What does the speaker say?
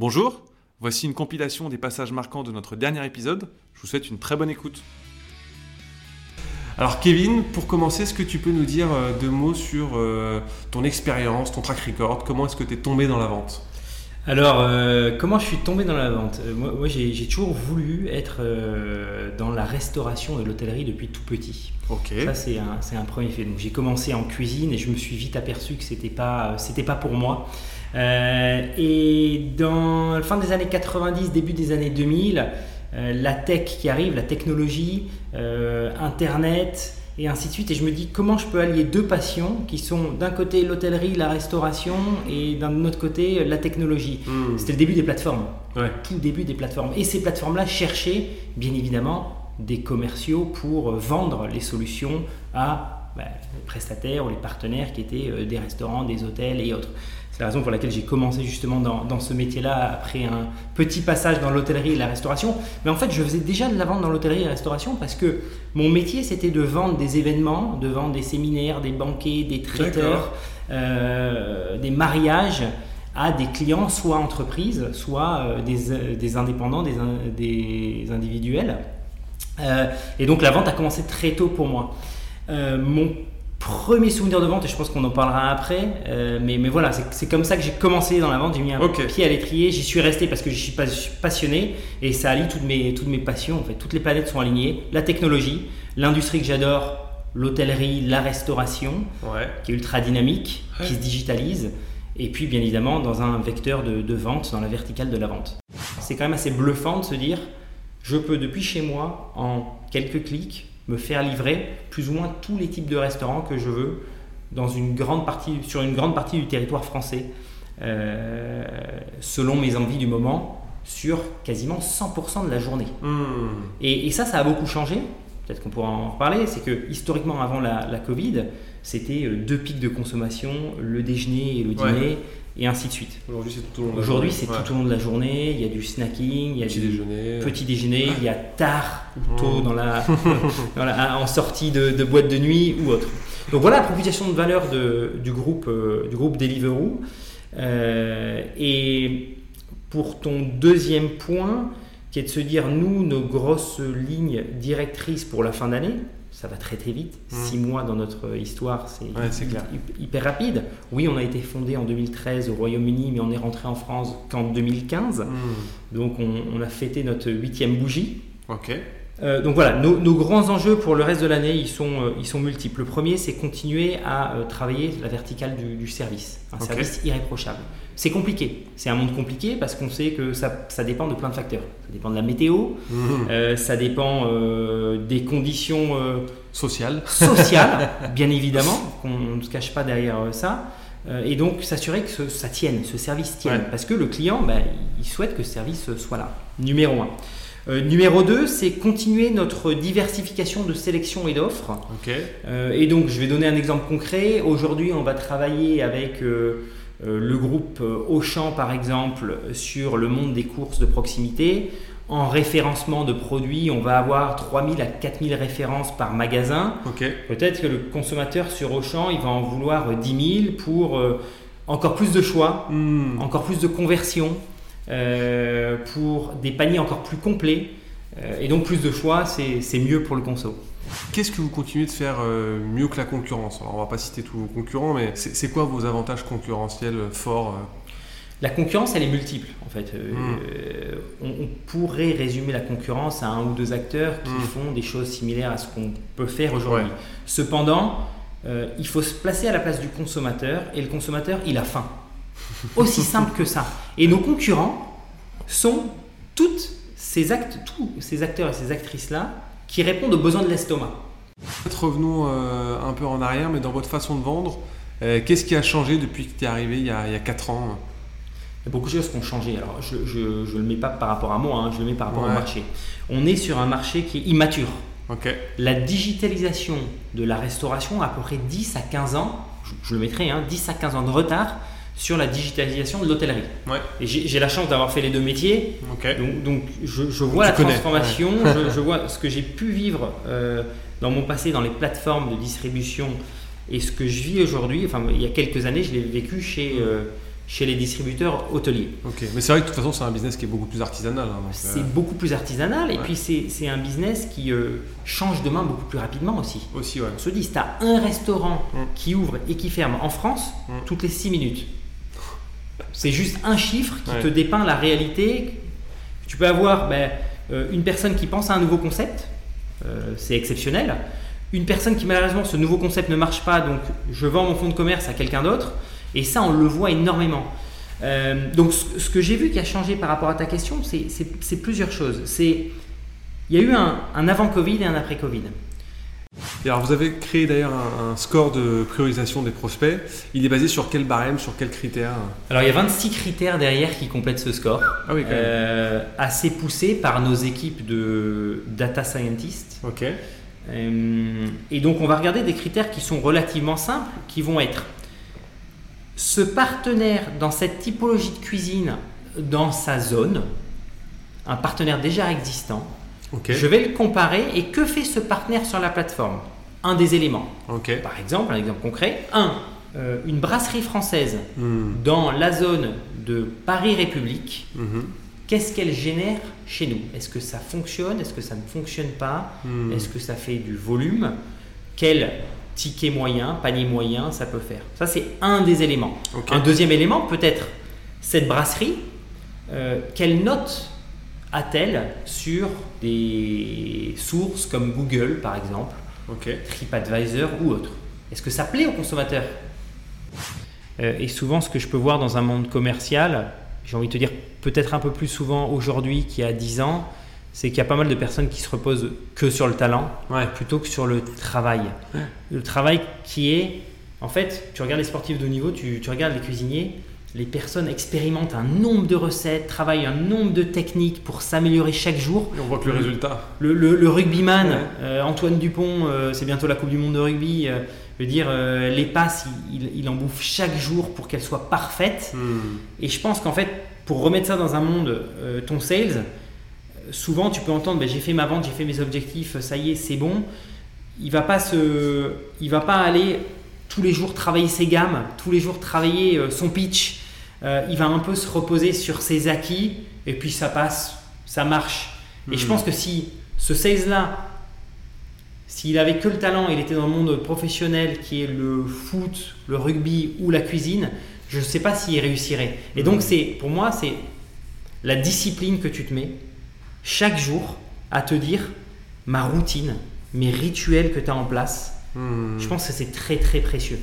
Bonjour, voici une compilation des passages marquants de notre dernier épisode. Je vous souhaite une très bonne écoute. Alors Kevin, pour commencer, est-ce que tu peux nous dire euh, deux mots sur euh, ton expérience, ton track record? Comment est-ce que tu es tombé dans la vente? Alors, euh, comment je suis tombé dans la vente? Moi, moi, j'ai toujours voulu être euh, dans la restauration et l'hôtellerie depuis tout petit. Ok. Ça, c'est un, c'est un premier fait. Donc, j'ai commencé en cuisine et je me suis vite aperçu que c'était pas, c'était pas pour moi. Euh, et dans la fin des années 90, début des années 2000, euh, la tech qui arrive, la technologie, euh, Internet et ainsi de suite. Et je me dis comment je peux allier deux passions qui sont d'un côté l'hôtellerie, la restauration et d'un autre côté la technologie. Hmm. C'était le début des plateformes Ouais. tout début des plateformes. Et ces plateformes-là cherchaient, bien évidemment, des commerciaux pour vendre les solutions à bah, les prestataires ou les partenaires qui étaient des restaurants, des hôtels et autres. C'est la raison pour laquelle j'ai commencé justement dans, dans ce métier-là après un petit passage dans l'hôtellerie et la restauration. Mais en fait, je faisais déjà de la vente dans l'hôtellerie et la restauration parce que mon métier, c'était de vendre des événements, de vendre des séminaires, des banquets, des traiteurs, euh, des mariages à des clients, soit entreprises, soit euh, des, euh, des indépendants, des, des individuels. Euh, et donc la vente a commencé très tôt pour moi. Euh, mon premier souvenir de vente, et je pense qu'on en parlera après, euh, mais, mais voilà, c'est comme ça que j'ai commencé dans la vente. J'ai mis un pied à l'étrier, j'y suis resté parce que je suis pas- je suis passionné et ça allie toutes mes, toutes mes passions. En fait, toutes les planètes sont alignées. La technologie, l'industrie que j'adore, l'hôtellerie, la restauration, Ouais. qui est ultra dynamique, Ouais. qui se digitalise, et puis bien évidemment dans un vecteur de, de vente, dans la verticale de la vente. C'est quand même assez bluffant de se dire, je peux depuis chez moi, en quelques clics, me faire livrer plus ou moins tous les types de restaurants que je veux dans une grande partie, sur une grande partie du territoire français, euh, selon mes envies du moment, sur quasiment 100% de la journée. Hmm. Et, et ça, ça a beaucoup changé. Peut-être qu'on pourra en reparler. C'est que historiquement, avant la, la Covid, c'était euh, deux pics de consommation, le déjeuner et le Ouais. dîner, et ainsi de suite. Aujourd'hui, c'est tout au long de la Aujourd'hui, journée. c'est Ouais. tout au long de la journée. Il y a du snacking, il y a Petit du déjeuner. petit déjeuner, il y a tard ou tôt dans la, dans la- en sortie de, de boîte de nuit ou autre. Donc voilà la proposition de valeur de- du, groupe, euh, du groupe Deliveroo. Euh, et pour ton deuxième point, qui est de se dire, nous, nos grosses lignes directrices pour la fin d'année, ça va très très vite. Mm. Six mois dans notre histoire, c'est Ouais, hyper rapide. Oui, on a été fondé en 2013 au Royaume-Uni, mais on est rentré en France qu'en 2015. Hmm. Donc on, on a fêté notre huitième bougie. Ok. Euh, donc voilà, nos, nos grands enjeux pour le reste de l'année, ils sont, euh, ils sont multiples. Le premier, c'est continuer à euh, travailler la verticale du, du service, un service irréprochable. C'est compliqué, c'est un monde compliqué parce qu'on sait que ça, ça dépend de plein de facteurs. Ça dépend de la météo, euh, ça dépend des conditions euh, Social. sociales, bien évidemment, qu'on ne se cache pas derrière ça. Et donc s'assurer que ce- ça tienne, ce service tienne. Ouais. Parce que le client, bah, il souhaite que ce service soit là. Numéro un. Euh, numéro 2, c'est continuer notre diversification de sélection et d'offres. Ok. Euh, et donc, je vais donner un exemple concret. Aujourd'hui, on va travailler avec euh, le groupe Auchan, par exemple, sur le monde des courses de proximité. En référencement de produits, on va avoir 3000 à 4000 références par magasin. Ok. Peut-être que le consommateur sur Auchan, il va en vouloir 10 000 pour encore plus de choix, Hmm. encore plus de conversion, pour des paniers encore plus complets. Euh, et donc plus de choix, c'est mieux pour le conso. Qu'est-ce que vous continuez de faire euh, mieux que la concurrence? Alors, on va pas citer tous vos concurrents, mais c'est quoi vos avantages concurrentiels euh, forts euh? La concurrence, elle est multiple en fait. Euh, Mm. euh, on, on pourrait résumer la concurrence à un ou deux acteurs qui Mm. font des choses similaires à ce qu'on peut faire aujourd'hui. Ouais. Cependant, euh, il faut se placer à la place du consommateur et le consommateur, il a faim. Aussi simple que ça. Et nos concurrents sont toutes ces actes, tous ces acteurs et ces actrices-là qui répondent aux besoins de l'estomac. Peut-être revenons euh, un peu en arrière, mais dans votre façon de vendre, euh, qu'est-ce qui a changé depuis que tu es arrivé il y a, il y a 4 ans Il y a beaucoup de choses qui ont changé. Alors, je ne le mets pas par rapport à moi, hein, je le mets par rapport Ouais. au marché. On est sur un marché qui est immature. La digitalisation de la restauration a à peu près 10 à 15 ans, je, je le mettrai, hein, 10 à 15 ans de retard sur la digitalisation de l'hôtellerie. Ouais. Et j'ai la chance d'avoir fait les deux métiers, donc, donc je, je vois la connais, transformation, je, je vois ce que j'ai pu vivre euh, dans mon passé dans les plateformes de distribution et ce que je vis aujourd'hui. Enfin, il y a quelques années, je l'ai vécu chez, euh, chez les distributeurs hôteliers. Ok, mais c'est vrai que de toute façon, c'est un business qui est beaucoup plus artisanal. hein, C'est euh, beaucoup plus artisanal et Ouais. puis c'est c'est un business qui euh, change de main beaucoup plus rapidement aussi. aussi, ouais. On se dit, si tu as un restaurant Mm. qui ouvre et qui ferme en France, Mm. toutes les 6 minutes. C'est juste un chiffre qui Ouais. te dépeint la réalité. Tu peux avoir ben, euh, une personne qui pense à un nouveau concept, euh, c'est exceptionnel. Une personne qui malheureusement ce nouveau concept ne marche pas, donc je vends mon fonds de commerce à quelqu'un d'autre. Et ça, on le voit énormément. Euh, donc ce, ce que j'ai vu qui a changé par rapport à ta question, c'est- plusieurs choses. C'est il y a eu un, un avant Covid et un après Covid. Et alors, vous avez créé d'ailleurs un, un score de priorisation des prospects. Il est basé sur quel barème, sur quels critères Alors il y a 26 critères derrière qui complètent ce score, Ah oui, quand même. Euh, assez poussé par nos équipes de data scientists. Ok. Euh, et donc on va regarder des critères qui sont relativement simples, qui vont être ce partenaire dans cette typologie de cuisine dans sa zone, un partenaire déjà existant, Je vais le comparer et que fait ce partenaire sur la plateforme? Un des éléments. Par exemple, un exemple concret, un, euh, une brasserie française Hmm. dans la zone de Paris République, Mhm. qu'est-ce qu'elle génère chez nous? Est-ce que ça fonctionne? Est-ce que ça ne fonctionne pas? Hmm. Est-ce que ça fait du volume? Quel ticket moyen, panier moyen ça peut faire? Ça, c'est un des éléments. Un deuxième élément, peut-être cette brasserie, euh, quelle note a-t-elle sur des sources comme Google, par exemple. TripAdvisor ou autre? Est-ce que ça plaît aux consommateurs? Euh, Et souvent, ce que je peux voir dans un monde commercial, j'ai envie de te dire peut-être un peu plus souvent aujourd'hui qu'il y a 10 ans, c'est qu'il y a pas mal de personnes qui se reposent que sur le talent Ouais. plutôt que sur le travail. Ouais. Le travail qui est, en fait, tu regardes les sportifs de haut niveau, tu, tu regardes les cuisiniers, les personnes expérimentent un nombre de recettes, travaillent un nombre de techniques pour s'améliorer chaque jour. Et on voit que le résultat. Le, le- le rugbyman, Ouais. euh, Antoine Dupont, euh, c'est bientôt la Coupe du Monde de rugby. euh, je veux dire, euh, les passes, il, il- il en bouffe chaque jour pour qu'elles soient parfaites. Hmm. Et je pense qu'en fait, pour remettre ça dans un monde, ton sales, souvent tu peux entendre, Ben, j'ai fait ma vente, j'ai fait mes objectifs, ça y est, c'est bon. Il va pas se, il va pas aller tous les jours travailler ses gammes, tous les jours travailler son pitch. Euh, il va un peu se reposer sur ses acquis et puis ça passe, ça marche. Et je Mhm. pense que si ce sales là, s'il avait que le talent, il était dans le monde professionnel qui est le foot, le rugby ou la cuisine, je ne sais pas s'il réussirait. Et donc, Mhm. c'est pour moi, c'est la discipline que tu te mets chaque jour à te dire ma routine, mes rituels que tu as en place. Hmm. Je pense que c'est très très précieux.